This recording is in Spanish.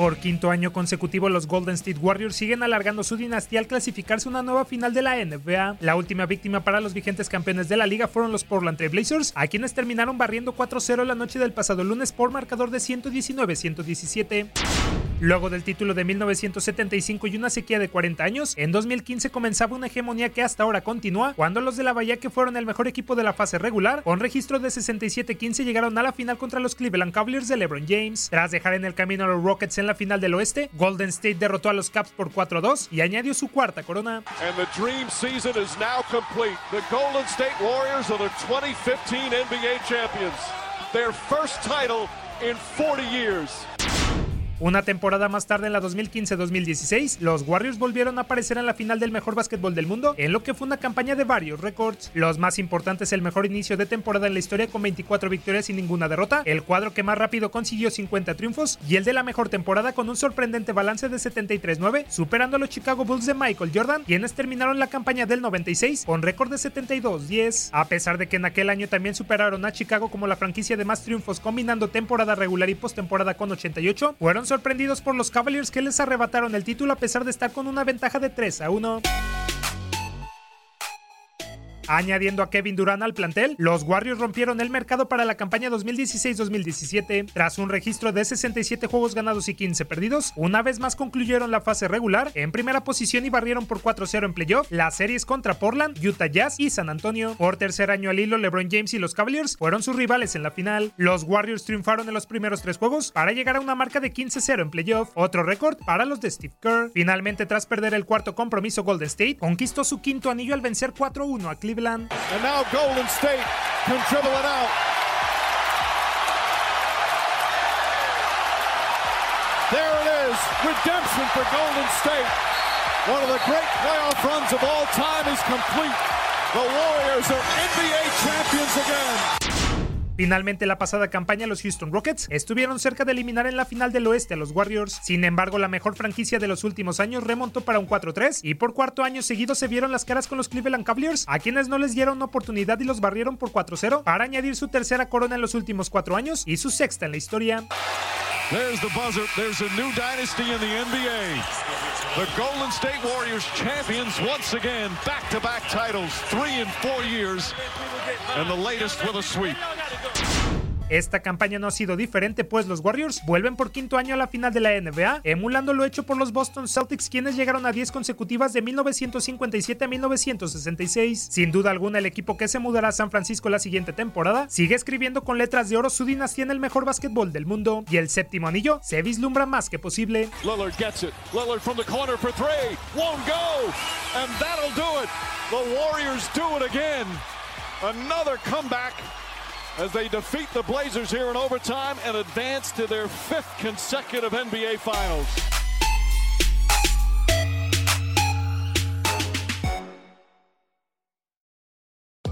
Por quinto año consecutivo, los Golden State Warriors siguen alargando su dinastía al clasificarse una nueva final de la NBA. La última víctima para los vigentes campeones de la liga fueron los Portland Trail Blazers, a quienes terminaron barriendo 4-0 la noche del pasado lunes por marcador de 119-117. Luego del título de 1975 y una sequía de 40 años, en 2015 comenzaba una hegemonía que hasta ahora continúa, cuando los de la Bahía, que fueron el mejor equipo de la fase regular, con registro de 67-15 llegaron a la final contra los Cleveland Cavaliers de LeBron James. Tras dejar en el camino a los Rockets en la final del oeste, Golden State derrotó a los Caps por 4-2 y añadió su cuarta corona. And the dream season is now complete. The Golden State Warriors are the 2015 NBA champions. Their first title in 40 years. Una temporada más tarde, en la 2015-2016, los Warriors volvieron a aparecer en la final del mejor básquetbol del mundo, en lo que fue una campaña de varios récords. Los más importantes, el mejor inicio de temporada en la historia con 24 victorias y ninguna derrota, el cuadro que más rápido consiguió 50 triunfos y el de la mejor temporada con un sorprendente balance de 73-9, superando a los Chicago Bulls de Michael Jordan, quienes terminaron la campaña del 96 con récord de 72-10. A pesar de que en aquel año también superaron a Chicago como la franquicia de más triunfos combinando temporada regular y postemporada con 88, fueron sorprendidos por los Cavaliers que les arrebataron el título a pesar de estar con una ventaja de 3 a 1. Añadiendo a Kevin Durant al plantel, los Warriors rompieron el mercado para la campaña 2016-2017. Tras un registro de 67 juegos ganados y 15 perdidos, una vez más concluyeron la fase regular en primera posición y barrieron por 4-0 en playoff las series contra Portland, Utah Jazz y San Antonio. Por tercer año al hilo, LeBron James y los Cavaliers fueron sus rivales en la final. Los Warriors triunfaron en los primeros tres juegos para llegar a una marca de 15-0 en playoff, otro récord para los de Steve Kerr. Finalmente, tras perder el cuarto compromiso, Golden State conquistó su quinto anillo al vencer 4-1 a Cleveland. And now Golden State can dribble it out. There it is. Redemption for Golden State. One of the great playoff runs of all time is complete. The Warriors are NBA champions again. Finalmente, la pasada campaña, los Houston Rockets estuvieron cerca de eliminar en la final del oeste a los Warriors. Sin embargo, la mejor franquicia de los últimos años remontó para un 4-3 y por cuarto año seguido se vieron las caras con los Cleveland Cavaliers, a quienes no les dieron oportunidad y los barrieron por 4-0 para añadir su tercera corona en los últimos cuatro años y su sexta en la historia. There's the buzzer. There's a new dynasty in the NBA. The Golden State Warriors champions once again, back-to-back titles, three in four years, and the latest with a sweep. Esta campaña no ha sido diferente, pues los Warriors vuelven por quinto año a la final de la NBA, emulando lo hecho por los Boston Celtics, quienes llegaron a 10 consecutivas de 1957 a 1966. Sin duda alguna, el equipo que se mudará a San Francisco la siguiente temporada sigue escribiendo con letras de oro su dinastía en el mejor básquetbol del mundo, y el séptimo anillo se vislumbra más que posible. Lillard gets it. Lillard from the corner for three. Won't go. And that'll do it. The Warriors do it again. Another comeback as they defeat the Blazers here in overtime and advance to their fifth consecutive NBA Finals.